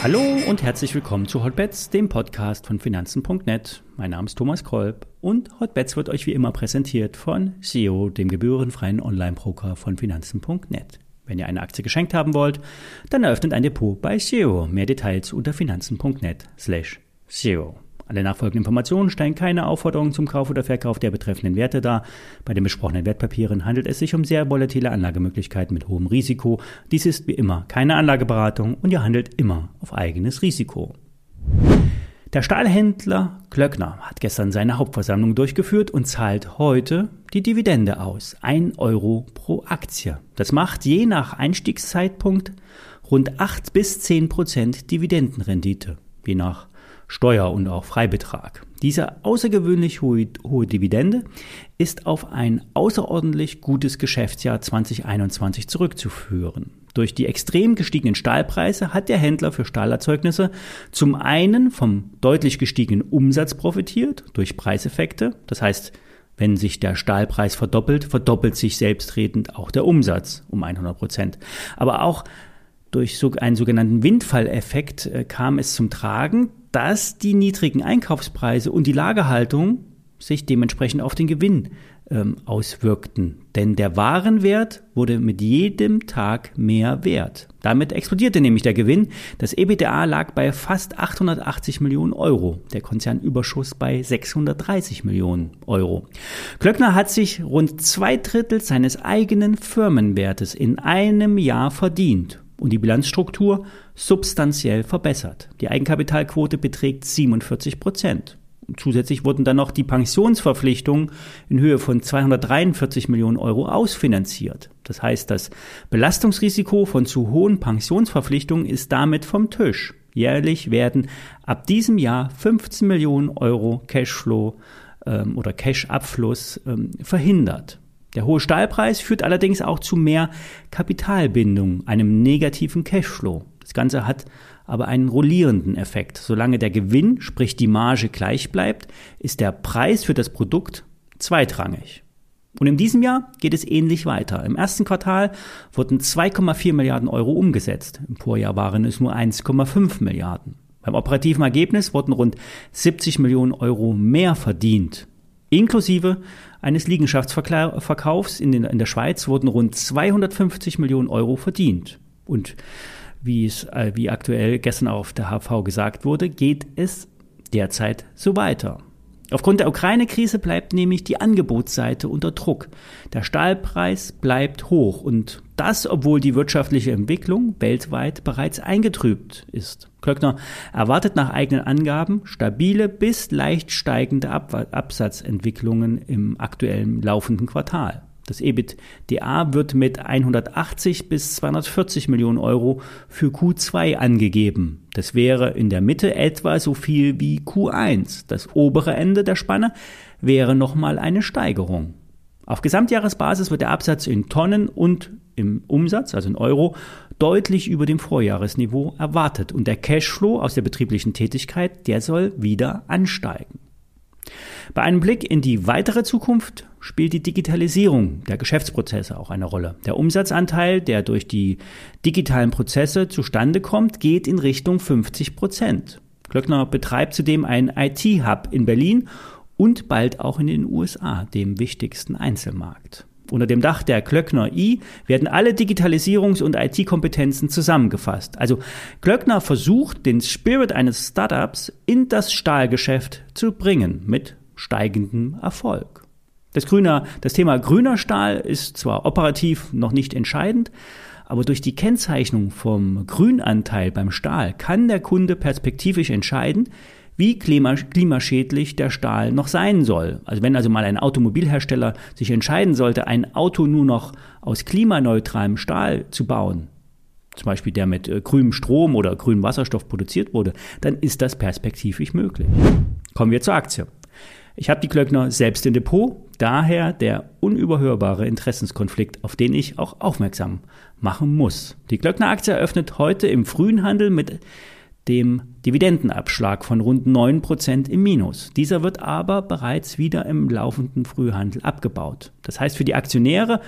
Hallo und herzlich willkommen zu Hotbets, dem Podcast von Finanzen.net. Mein Name ist Thomas Kolb und Hotbets wird euch wie immer präsentiert von SEO, dem gebührenfreien Online-Broker von Finanzen.net. Wenn ihr eine Aktie geschenkt haben wollt, dann eröffnet ein Depot bei SEO. Mehr Details unter finanzen.net slash SEO. Alle nachfolgenden Informationen stellen keine Aufforderung zum Kauf oder Verkauf der betreffenden Werte dar. Bei den besprochenen Wertpapieren handelt es sich um sehr volatile Anlagemöglichkeiten mit hohem Risiko. Dies ist wie immer keine Anlageberatung und ihr handelt immer auf eigenes Risiko. Der Stahlhändler Klöckner hat gestern seine Hauptversammlung durchgeführt und zahlt heute die Dividende aus. 1 Euro pro Aktie. Das macht je nach Einstiegszeitpunkt rund 8 bis 10 Prozent Dividendenrendite. Je nach Steuer- und auch Freibetrag. Diese außergewöhnlich hohe, hohe, Dividende ist auf ein außerordentlich gutes Geschäftsjahr 2021 zurückzuführen. Durch die extrem gestiegenen Stahlpreise hat der Händler für Stahlerzeugnisse zum einen vom deutlich gestiegenen Umsatz profitiert durch Preiseffekte. Das heißt, wenn sich der Stahlpreis verdoppelt, verdoppelt sich selbstredend auch der Umsatz um 100 Prozent. Aber auch durch so einen sogenannten Windfalleffekt äh, kam es zum Tragen, dass die niedrigen Einkaufspreise und die Lagerhaltung sich dementsprechend auf den Gewinn ähm, auswirkten. Denn der Warenwert wurde mit jedem Tag mehr wert. Damit explodierte nämlich der Gewinn. Das EBITDA lag bei fast 880 Millionen Euro, der Konzernüberschuss bei 630 Millionen Euro. Klöckner hat sich rund zwei Drittel seines eigenen Firmenwertes in einem Jahr verdient und die Bilanzstruktur substanziell verbessert. Die Eigenkapitalquote beträgt 47 Prozent. Zusätzlich wurden dann noch die Pensionsverpflichtungen in Höhe von 243 Millionen Euro ausfinanziert. Das heißt, das Belastungsrisiko von zu hohen Pensionsverpflichtungen ist damit vom Tisch. Jährlich werden ab diesem Jahr 15 Millionen Euro Cashflow ähm, oder Cash-Abfluss ähm, verhindert. Der hohe Stahlpreis führt allerdings auch zu mehr Kapitalbindung, einem negativen Cashflow. Das Ganze hat aber einen rollierenden Effekt. Solange der Gewinn, sprich die Marge gleich bleibt, ist der Preis für das Produkt zweitrangig. Und in diesem Jahr geht es ähnlich weiter. Im ersten Quartal wurden 2,4 Milliarden Euro umgesetzt. Im Vorjahr waren es nur 1,5 Milliarden. Beim operativen Ergebnis wurden rund 70 Millionen Euro mehr verdient. Inklusive eines Liegenschaftsverkaufs in, den, in der Schweiz wurden rund 250 Millionen Euro verdient. Und wie es äh, wie aktuell gestern auf der HV gesagt wurde, geht es derzeit so weiter. Aufgrund der Ukraine-Krise bleibt nämlich die Angebotsseite unter Druck. Der Stahlpreis bleibt hoch und das, obwohl die wirtschaftliche Entwicklung weltweit bereits eingetrübt ist. Klöckner erwartet nach eigenen Angaben stabile bis leicht steigende Ab Absatzentwicklungen im aktuellen laufenden Quartal. Das EBITDA wird mit 180 bis 240 Millionen Euro für Q2 angegeben. Das wäre in der Mitte etwa so viel wie Q1. Das obere Ende der Spanne wäre nochmal eine Steigerung. Auf Gesamtjahresbasis wird der Absatz in Tonnen und im Umsatz, also in Euro, deutlich über dem Vorjahresniveau erwartet und der Cashflow aus der betrieblichen Tätigkeit, der soll wieder ansteigen. Bei einem Blick in die weitere Zukunft spielt die Digitalisierung der Geschäftsprozesse auch eine Rolle. Der Umsatzanteil, der durch die digitalen Prozesse zustande kommt, geht in Richtung 50 Prozent. Glöckner betreibt zudem einen IT-Hub in Berlin und bald auch in den USA, dem wichtigsten Einzelmarkt. Unter dem Dach der Klöckner I werden alle Digitalisierungs- und IT-Kompetenzen zusammengefasst. Also Klöckner versucht, den Spirit eines Startups in das Stahlgeschäft zu bringen mit steigendem Erfolg. Das, grüner, das Thema grüner Stahl ist zwar operativ noch nicht entscheidend, aber durch die Kennzeichnung vom Grünanteil beim Stahl kann der Kunde perspektivisch entscheiden, wie klimaschädlich der Stahl noch sein soll. Also wenn also mal ein Automobilhersteller sich entscheiden sollte, ein Auto nur noch aus klimaneutralem Stahl zu bauen, zum Beispiel der mit äh, grünem Strom oder grünem Wasserstoff produziert wurde, dann ist das perspektivisch möglich. Kommen wir zur Aktie. Ich habe die Klöckner selbst im Depot, daher der unüberhörbare Interessenskonflikt, auf den ich auch aufmerksam machen muss. Die Klöckner Aktie eröffnet heute im frühen Handel mit dem Dividendenabschlag von rund 9% im Minus. Dieser wird aber bereits wieder im laufenden Frühhandel abgebaut. Das heißt für die Aktionäre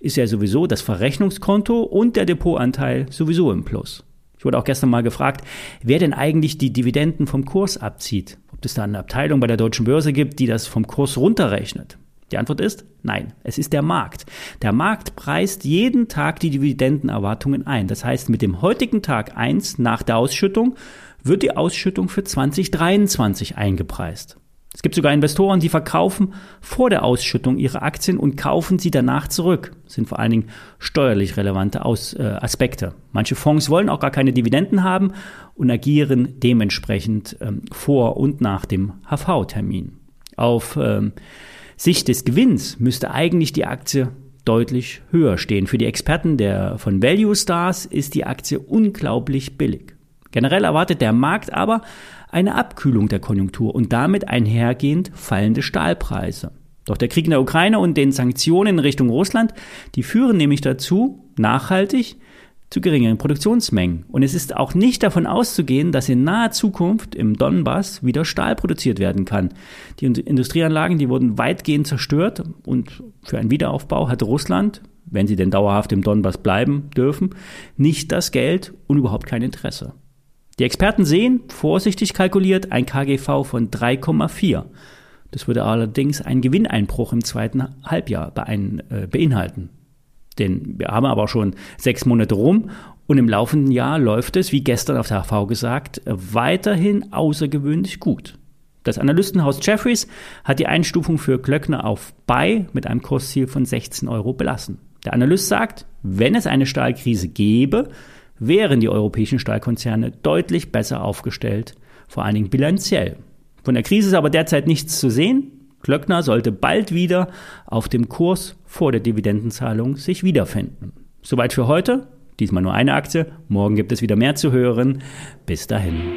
ist ja sowieso das Verrechnungskonto und der Depotanteil sowieso im Plus. Ich wurde auch gestern mal gefragt, wer denn eigentlich die Dividenden vom Kurs abzieht. Ob es da eine Abteilung bei der deutschen Börse gibt, die das vom Kurs runterrechnet. Die Antwort ist nein, es ist der Markt. Der Markt preist jeden Tag die Dividendenerwartungen ein. Das heißt, mit dem heutigen Tag 1 nach der Ausschüttung wird die Ausschüttung für 2023 eingepreist. Es gibt sogar Investoren, die verkaufen vor der Ausschüttung ihre Aktien und kaufen sie danach zurück. Das sind vor allen Dingen steuerlich relevante Aus, äh, Aspekte. Manche Fonds wollen auch gar keine Dividenden haben und agieren dementsprechend ähm, vor und nach dem HV-Termin. Auf ähm, Sicht des Gewinns müsste eigentlich die Aktie deutlich höher stehen. Für die Experten der, von Value Stars ist die Aktie unglaublich billig. Generell erwartet der Markt aber eine Abkühlung der Konjunktur und damit einhergehend fallende Stahlpreise. Doch der Krieg in der Ukraine und den Sanktionen in Richtung Russland, die führen nämlich dazu, nachhaltig zu geringeren Produktionsmengen. Und es ist auch nicht davon auszugehen, dass in naher Zukunft im Donbass wieder Stahl produziert werden kann. Die Industrieanlagen, die wurden weitgehend zerstört und für einen Wiederaufbau hat Russland, wenn sie denn dauerhaft im Donbass bleiben dürfen, nicht das Geld und überhaupt kein Interesse. Die Experten sehen, vorsichtig kalkuliert, ein KGV von 3,4. Das würde allerdings einen Gewinneinbruch im zweiten Halbjahr äh, beinhalten. Denn wir haben aber schon sechs Monate rum und im laufenden Jahr läuft es, wie gestern auf der HV gesagt, weiterhin außergewöhnlich gut. Das Analystenhaus Jeffries hat die Einstufung für Klöckner auf Buy mit einem Kursziel von 16 Euro belassen. Der Analyst sagt, wenn es eine Stahlkrise gäbe, wären die europäischen Stahlkonzerne deutlich besser aufgestellt, vor allen Dingen bilanziell. Von der Krise ist aber derzeit nichts zu sehen. Klöckner sollte bald wieder auf dem Kurs vor der Dividendenzahlung sich wiederfinden. Soweit für heute. Diesmal nur eine Aktie. Morgen gibt es wieder mehr zu hören. Bis dahin.